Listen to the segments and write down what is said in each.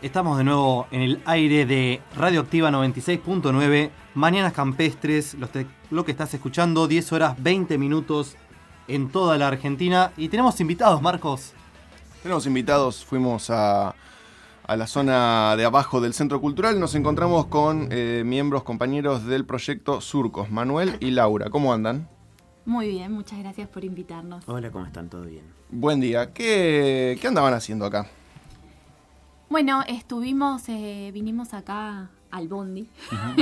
Estamos de nuevo en el aire de Radioactiva 96.9, Mañanas Campestres, lo que estás escuchando, 10 horas 20 minutos en toda la Argentina. Y tenemos invitados, Marcos. Tenemos invitados, fuimos a, la zona de abajo del Centro Cultural, nos encontramos con eh, miembros, compañeros del proyecto Surcos, Manuel y Laura. ¿Cómo andan? Muy bien, muchas gracias por invitarnos. Hola, ¿cómo están? ¿Todo bien? Buen día. ¿Qué, qué andaban haciendo acá? Bueno, estuvimos, eh, vinimos acá al Bondi,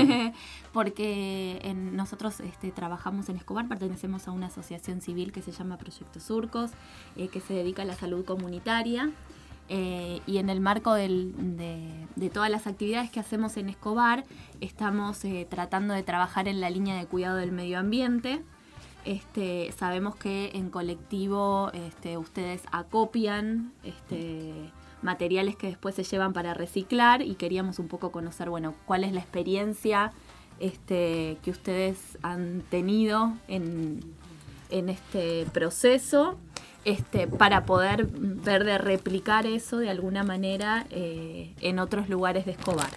porque nosotros este, trabajamos en Escobar, pertenecemos a una asociación civil que se llama Proyecto Surcos, eh, que se dedica a la salud comunitaria. Eh, y en el marco de, todas las actividades que hacemos en Escobar, estamos tratando de trabajar en la línea de cuidado del medio ambiente. Este, sabemos que en colectivo este, ustedes acopian este, materiales que después se llevan para reciclar y queríamos un poco conocer, bueno, cuál es la experiencia este, que ustedes han tenido en, este proceso este, para poder ver de replicar eso de alguna manera eh, en otros lugares de Escobar.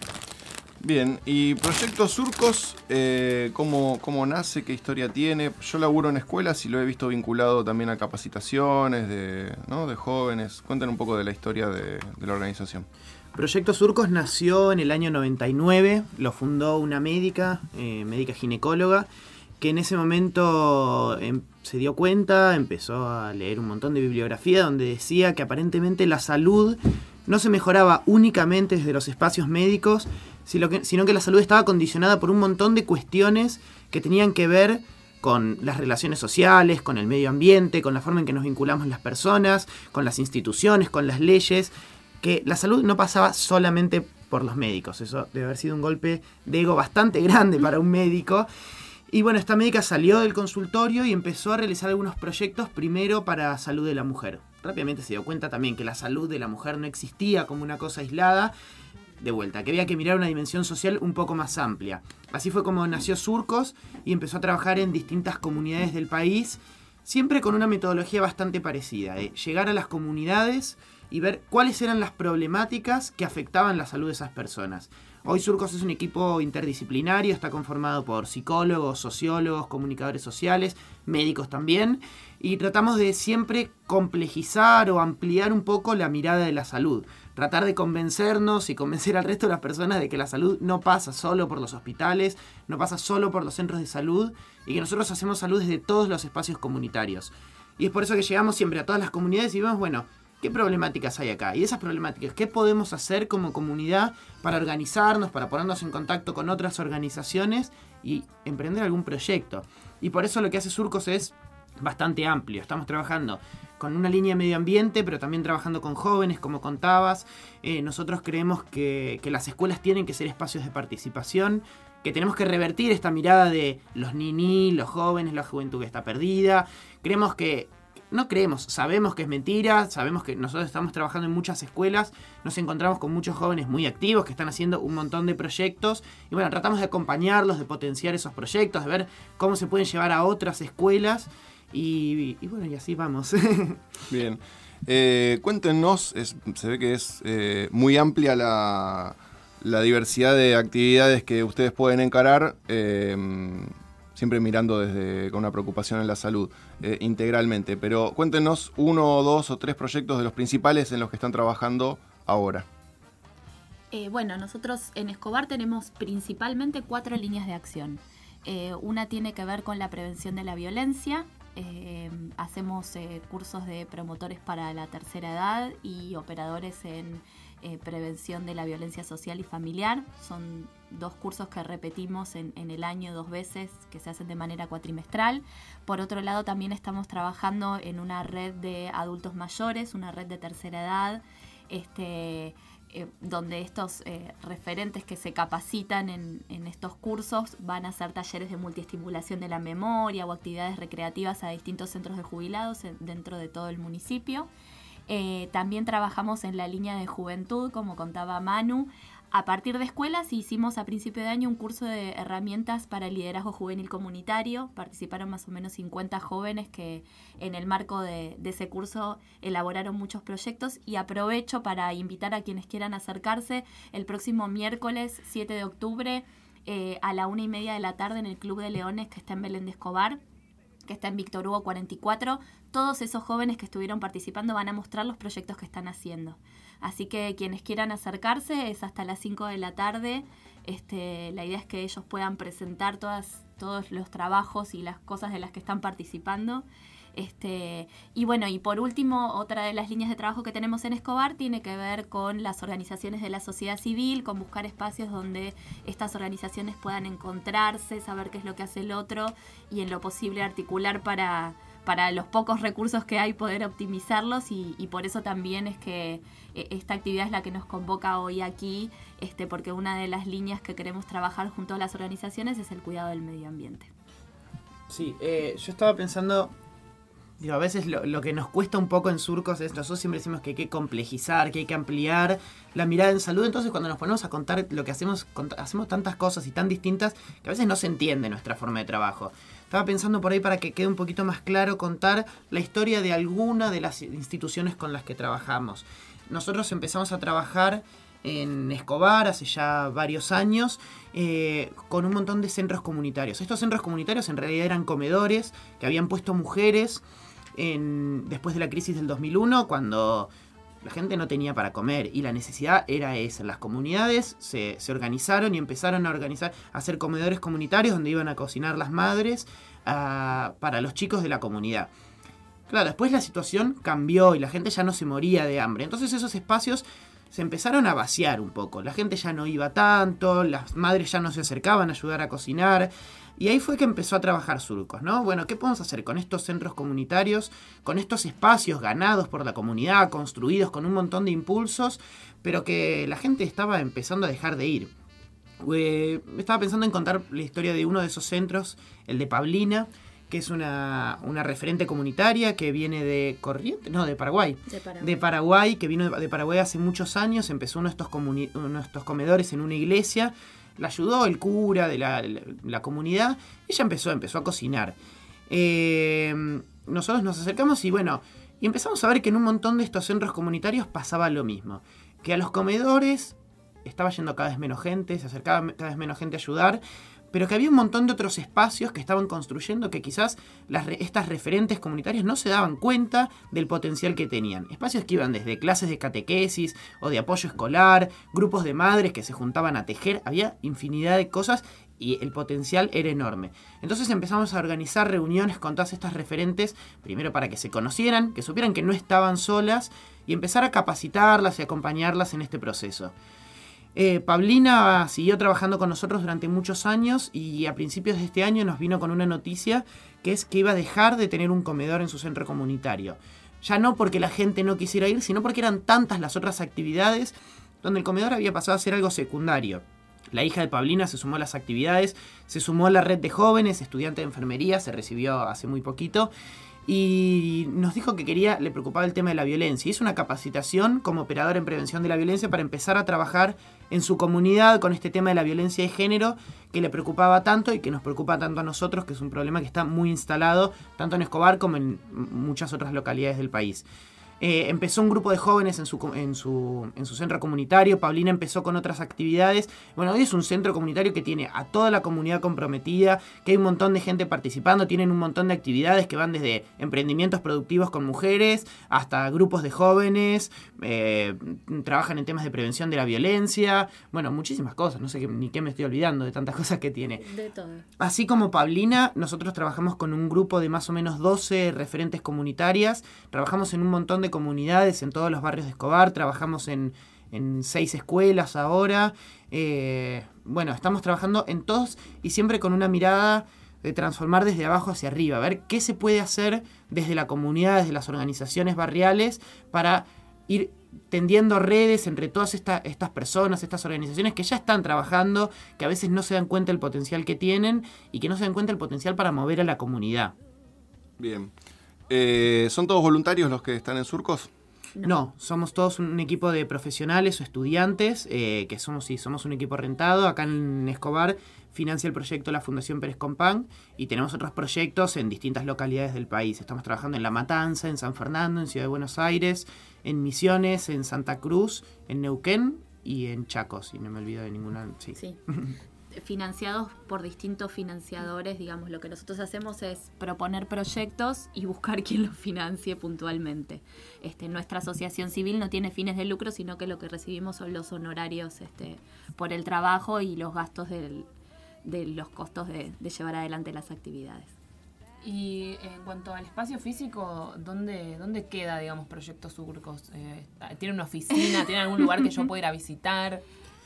Bien, y Proyecto Surcos, eh, ¿cómo, nace? ¿Qué historia tiene? Yo laburo en escuelas y lo he visto vinculado también a capacitaciones de, jóvenes. Cuéntenos un poco de la historia de, la organización. Proyecto Surcos nació en el año 99, lo fundó una médica, eh, médica ginecóloga, que en ese momento em, se dio cuenta, empezó a leer un montón de bibliografía donde decía que aparentemente la salud no se mejoraba únicamente desde los espacios médicos, sino que, la salud estaba condicionada por un montón de cuestiones que tenían que ver con las relaciones sociales, con el medio ambiente, con la forma en que nos vinculamos las personas, con las instituciones, con las leyes, que la salud no pasaba solamente por los médicos. Eso debe haber sido un golpe de ego bastante grande para un médico. Y bueno, esta médica salió del consultorio y empezó a realizar algunos proyectos primero para salud de la mujer. Rápidamente se dio cuenta también que la salud de la mujer no existía como una cosa aislada de vuelta, que había que mirar una dimensión social un poco más amplia. Así fue como nació Surcos y empezó a trabajar en distintas comunidades del país, siempre con una metodología bastante parecida, de llegar a las comunidades y ver cuáles eran las problemáticas que afectaban la salud de esas personas. Hoy Surcos es un equipo interdisciplinario, está conformado por psicólogos, sociólogos, comunicadores sociales, médicos también, y tratamos de siempre complejizar o ampliar un poco la mirada de la salud tratar de convencernos y convencer al resto de las personas de que la salud no pasa solo por los hospitales, no pasa solo por los centros de salud y que nosotros hacemos salud desde todos los espacios comunitarios. Y es por eso que llegamos siempre a todas las comunidades y vemos, bueno, ¿qué problemáticas hay acá? Y esas problemáticas, ¿qué podemos hacer como comunidad para organizarnos, para ponernos en contacto con otras organizaciones y emprender algún proyecto? Y por eso lo que hace Surcos es bastante amplio. Estamos trabajando con una línea de medio ambiente, pero también trabajando con jóvenes, como contabas. Eh, nosotros creemos que, las escuelas tienen que ser espacios de participación, que tenemos que revertir esta mirada de los niní, los jóvenes, la juventud que está perdida. Creemos que, no creemos, sabemos que es mentira, sabemos que nosotros estamos trabajando en muchas escuelas, nos encontramos con muchos jóvenes muy activos que están haciendo un montón de proyectos y bueno, tratamos de acompañarlos, de potenciar esos proyectos, de ver cómo se pueden llevar a otras escuelas y, bueno, y así vamos. Bien. Eh, cuéntenos, se ve que es eh, muy amplia la, diversidad de actividades que ustedes pueden encarar, em, siempre mirando desde con una preocupación en la salud eh, integralmente. Pero cuéntenos uno, dos o tres proyectos de los principales en los que están trabajando ahora. bueno, nosotros en Escobar tenemos principalmente cuatro líneas de acción. una tiene que ver con la prevención de la violencia, eh, hacemos eh, cursos de promotores para la tercera edad y operadores en eh, prevención de la violencia social y familiar. Son dos cursos que repetimos en, el año dos veces, que se hacen de manera cuatrimestral. Por otro lado, también estamos trabajando en una red de adultos mayores, una red de tercera edad. Este, eh, donde estos eh, referentes que se capacitan en, estos cursos van a hacer talleres de multiestimulación de la memoria o actividades recreativas a distintos centros de jubilados dentro de todo el municipio. Eh, también trabajamos en la línea de juventud, como contaba Manu. A partir de escuelas hicimos a principio de año un curso de herramientas para el liderazgo juvenil comunitario. Participaron más o menos 50 jóvenes que en el marco de, ese curso elaboraron muchos proyectos y aprovecho para invitar a quienes quieran acercarse el próximo miércoles 7 de octubre eh, a la una y media de la tarde en el Club de Leones que está en Belén de Escobar que está en Víctor Hugo 44. Todos esos jóvenes que estuvieron participando van a mostrar los proyectos que están haciendo. Así que quienes quieran acercarse es hasta las 5 de la tarde. Este, la idea es que ellos puedan presentar todas, todos los trabajos y las cosas de las que están participando. Este, y bueno, y por último, otra de las líneas de trabajo que tenemos en Escobar tiene que ver con las organizaciones de la sociedad civil, con buscar espacios donde estas organizaciones puedan encontrarse, saber qué es lo que hace el otro y en lo posible articular para, para los pocos recursos que hay poder optimizarlos y, por eso también es que eh, esta actividad es la que nos convoca hoy aquí, este, porque una de las líneas que queremos trabajar junto a las organizaciones es el cuidado del medio ambiente. Sí, eh, yo estaba pensando, digo, a veces lo, que nos cuesta un poco en surcos es, nosotros siempre decimos que hay que complejizar, que hay que ampliar la mirada en salud, entonces cuando nos ponemos a contar lo que hacemos, hacemos tantas cosas y tan distintas que a veces no se entiende nuestra forma de trabajo. Estaba pensando por ahí para que quede un poquito más claro contar la historia de alguna de las instituciones con las que trabajamos. Nosotros empezamos a trabajar en Escobar hace ya varios años eh, con un montón de centros comunitarios. Estos centros comunitarios en realidad eran comedores que habían puesto mujeres después de la crisis del 2001 cuando la gente no tenía para comer y la necesidad era esa. Las comunidades se, organizaron y empezaron a organizar, a hacer comedores comunitarios donde iban a cocinar las madres ah, para los chicos de la comunidad. Claro, después la situación cambió y la gente ya no se moría de hambre. Entonces esos espacios se empezaron a vaciar un poco. La gente ya no iba tanto, las madres ya no se acercaban a ayudar a cocinar. Y ahí fue que empezó a trabajar Surcos, ¿no? Bueno, ¿qué podemos hacer con estos centros comunitarios, con estos espacios ganados por la comunidad, construidos con un montón de impulsos, pero que la gente estaba empezando a dejar de ir? Eh, estaba pensando en contar la historia de uno de esos centros, el de Pablina, que es una, referente comunitaria que viene de Corrientes, no, de Paraguay. De Paraguay. que vino de, Paraguay hace muchos años, empezó uno de estos, uno de estos comedores en una iglesia la ayudó el cura de la, comunidad, ella empezó, empezó a cocinar. Eh, nosotros nos acercamos y bueno, y empezamos a ver que en un montón de estos centros comunitarios pasaba lo mismo, que a los comedores estaba yendo cada vez menos gente, se acercaba cada vez menos gente a ayudar, pero que había un montón de otros espacios que estaban construyendo que quizás estas referentes comunitarias no se daban cuenta del potencial que tenían. Espacios que iban desde clases de catequesis o de apoyo escolar, grupos de madres que se juntaban a tejer, había infinidad de cosas y el potencial era enorme. Entonces empezamos a organizar reuniones con todas estas referentes, primero para que se conocieran, que supieran que no estaban solas y empezar a capacitarlas y acompañarlas en este proceso. Eh, Pablina siguió trabajando con nosotros durante muchos años y a principios de este año nos vino con una noticia que es que iba a dejar de tener un comedor en su centro comunitario. Ya no porque la gente no quisiera ir, sino porque eran tantas las otras actividades donde el comedor había pasado a ser algo secundario. La hija de Pablina se sumó a las actividades, se sumó a la red de jóvenes, estudiante de enfermería, se recibió hace muy poquito y nos dijo que quería, le preocupaba el tema de la violencia. Hizo una capacitación como operador en prevención de la violencia para empezar a trabajar en su comunidad con este tema de la violencia de género que le preocupaba tanto y que nos preocupa tanto a nosotros, que es un problema que está muy instalado tanto en Escobar como en muchas otras localidades del país. Eh, empezó un grupo de jóvenes en su, en, su, en su centro comunitario. Paulina empezó con otras actividades. Bueno, hoy es un centro comunitario que tiene a toda la comunidad comprometida, que hay un montón de gente participando, tienen un montón de actividades que van desde emprendimientos productivos con mujeres hasta grupos de jóvenes, eh, trabajan en temas de prevención de la violencia, bueno, muchísimas cosas, no sé ni qué me estoy olvidando de tantas cosas que tiene. De todo. Así como Paulina, nosotros trabajamos con un grupo de más o menos 12 referentes comunitarias, trabajamos en un montón de comunidades en todos los barrios de Escobar, trabajamos en, seis escuelas ahora. Eh, bueno, estamos trabajando en todos y siempre con una mirada de transformar desde abajo hacia arriba, a ver qué se puede hacer desde la comunidad, desde las organizaciones barriales, para ir tendiendo redes entre todas estas personas, estas organizaciones que ya están trabajando, que a veces no se dan cuenta del potencial que tienen y que no se dan cuenta del potencial para mover a la comunidad. Bien. Eh, ¿Son todos voluntarios los que están en Surcos? No, somos todos un equipo de profesionales o estudiantes, eh, que somos, sí, somos un equipo rentado. Acá en Escobar financia el proyecto la Fundación Pérez Compán y tenemos otros proyectos en distintas localidades del país. Estamos trabajando en La Matanza, en San Fernando, en Ciudad de Buenos Aires, en Misiones, en Santa Cruz, en Neuquén y en Chaco, si no me olvido de ninguna. Sí. Sí. financiados por distintos financiadores, digamos, lo que nosotros hacemos es proponer proyectos y buscar quien los financie puntualmente. Este, nuestra asociación civil no tiene fines de lucro, sino que lo que recibimos son los honorarios este, por el trabajo y los gastos del- de los costos de, de llevar adelante las actividades. Y en cuanto al espacio físico, ¿dónde, dónde queda, digamos, Proyectos Surcos? Eh, ¿Tiene una oficina? ¿Tiene algún lugar que yo pueda ir a visitar?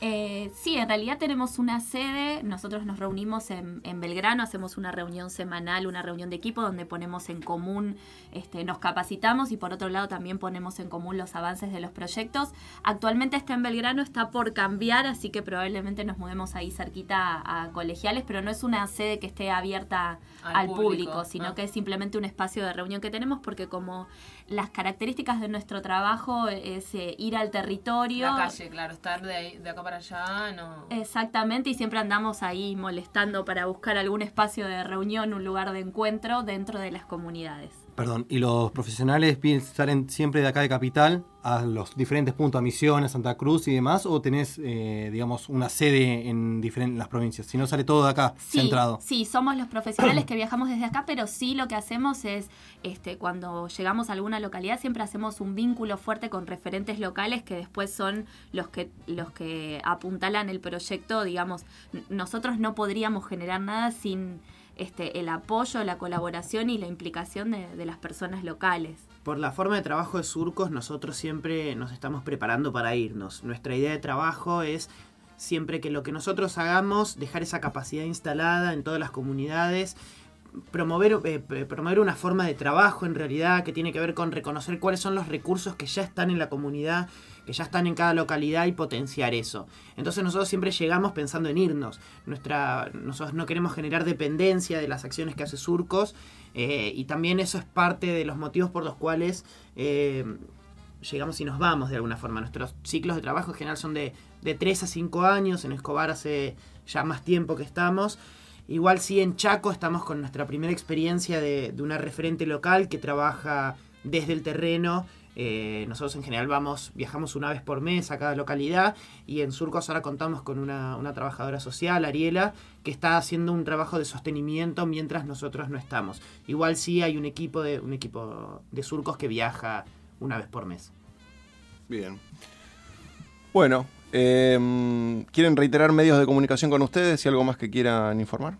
Eh, sí, en realidad tenemos una sede, nosotros nos reunimos en, en Belgrano, hacemos una reunión semanal, una reunión de equipo donde ponemos en común, este, nos capacitamos y por otro lado también ponemos en común los avances de los proyectos. Actualmente está en Belgrano, está por cambiar, así que probablemente nos mudemos ahí cerquita a, a colegiales, pero no es una sede que esté abierta Al al, público, público, sino ah. que es simplemente un espacio de reunión que tenemos porque como las características de nuestro trabajo es eh, ir al territorio. La calle, claro, estar de, ahí- de acá para allá, no. Exactamente, y siempre andamos ahí molestando para buscar algún espacio de reunión, un lugar de encuentro dentro de las comunidades. Perdón, ¿y los profesionales salen siempre de acá de Capital a los diferentes puntos, a Misiones, Santa Cruz y demás? ¿O tenés, eh, digamos, una sede en diferentes las provincias? Si no, sale todo de acá, Sí, centrado. sí, somos los profesionales que viajamos desde acá, pero sí lo que hacemos es, este, cuando llegamos a alguna localidad, siempre hacemos un vínculo fuerte con referentes locales que después son los que, los que apuntalan el proyecto, digamos, nosotros no podríamos generar nada sin este, el apoyo, la colaboración y la implicación de, de las personas locales. Por la forma de trabajo de Surcos, nosotros siempre nos estamos preparando para irnos. Nuestra idea de trabajo es siempre que lo que nosotros hagamos, dejar esa capacidad instalada en todas las comunidades, promover, eh, promover una forma de trabajo en realidad que tiene que ver con reconocer cuáles son los recursos que ya están en la comunidad, que ya están en cada localidad y potenciar eso. Entonces nosotros siempre llegamos pensando en irnos. Nuestra, nosotros no queremos generar dependencia de las acciones que hace Surcos eh, y también eso es parte de los motivos por los cuales eh, llegamos y nos vamos de alguna forma. Nuestros ciclos de trabajo en general son de, de 3 a 5 años, en Escobar hace ya más tiempo que estamos. Igual sí en Chaco estamos con nuestra primera experiencia de, de una referente local que trabaja desde el terreno. Eh, nosotros en general vamos, viajamos una vez por mes a cada localidad y en Surcos ahora contamos con una, una trabajadora social, Ariela, que está haciendo un trabajo de sostenimiento mientras nosotros no estamos. Igual sí hay un equipo de, un equipo de Surcos que viaja una vez por mes. Bien. Bueno, eh, ¿quieren reiterar medios de comunicación con ustedes y algo más que quieran informar?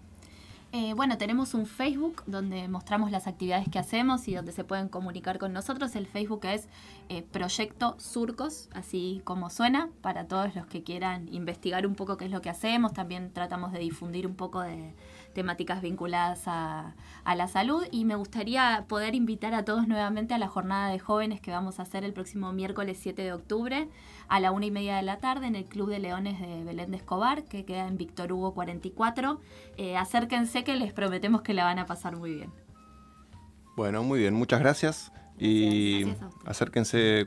Eh, bueno, tenemos un Facebook donde mostramos las actividades que hacemos y donde se pueden comunicar con nosotros. El Facebook es eh, Proyecto Surcos, así como suena, para todos los que quieran investigar un poco qué es lo que hacemos. También tratamos de difundir un poco de temáticas vinculadas a, a la salud y me gustaría poder invitar a todos nuevamente a la jornada de jóvenes que vamos a hacer el próximo miércoles 7 de octubre a la una y media de la tarde en el Club de Leones de Belén de Escobar, que queda en Víctor Hugo 44. Eh, acérquense que les prometemos que la van a pasar muy bien. Bueno, muy bien, muchas gracias. Y Gracias acérquense